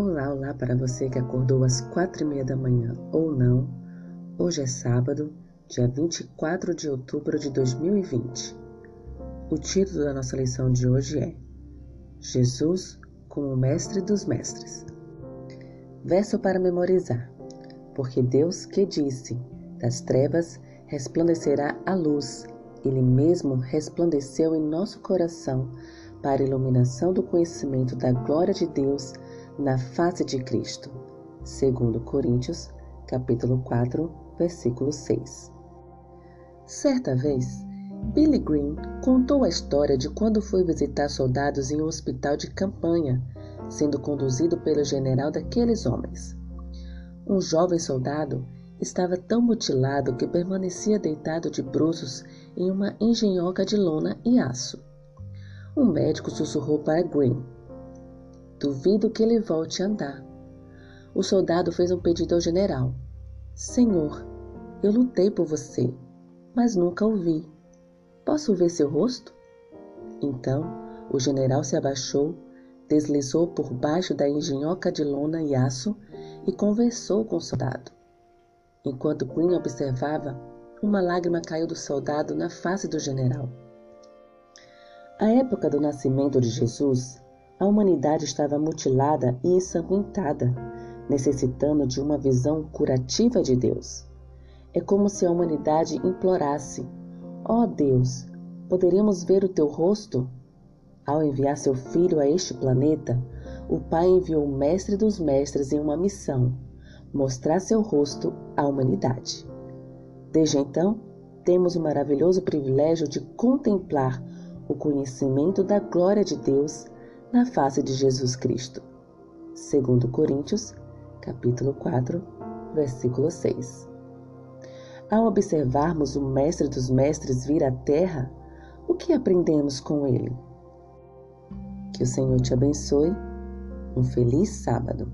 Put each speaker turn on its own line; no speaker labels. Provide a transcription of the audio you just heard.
Olá para você que acordou às quatro e meia da manhã ou não. Hoje é sábado, dia 24 de outubro de 2020. O título da nossa lição de hoje é Jesus como Mestre dos Mestres. Verso para memorizar. Porque Deus que disse: Das trevas resplandecerá a luz, Ele mesmo resplandeceu em nosso coração para a iluminação do conhecimento da glória de Deus na face de Cristo. Segundo Coríntios, capítulo 4, versículo 6. Certa vez, Billy Green contou a história de quando foi visitar soldados em um hospital de campanha, sendo conduzido pelo general daqueles homens. Um jovem soldado estava tão mutilado que permanecia deitado de bruços em uma engenhoca de lona e aço. Um médico sussurrou para Green Duvido que ele volte a andar. O soldado fez um pedido ao general: Senhor, eu lutei por você, mas nunca o vi. Posso ver seu rosto? Então o general se abaixou, deslizou por baixo da engenhoca de lona e aço e conversou com o soldado. Enquanto Queen observava, uma lágrima caiu do soldado na face do general. A época do nascimento de Jesus a humanidade estava mutilada e ensanguentada, necessitando de uma visão curativa de Deus. É como se a humanidade implorasse: Ó oh Deus, poderíamos ver o teu rosto? Ao enviar seu filho a este planeta, o Pai enviou o Mestre dos Mestres em uma missão: mostrar seu rosto à humanidade. Desde então, temos o maravilhoso privilégio de contemplar o conhecimento da glória de Deus na face de Jesus Cristo. Segundo Coríntios, capítulo 4, versículo 6. Ao observarmos o mestre dos mestres vir à terra, o que aprendemos com ele? Que o Senhor te abençoe. Um feliz sábado.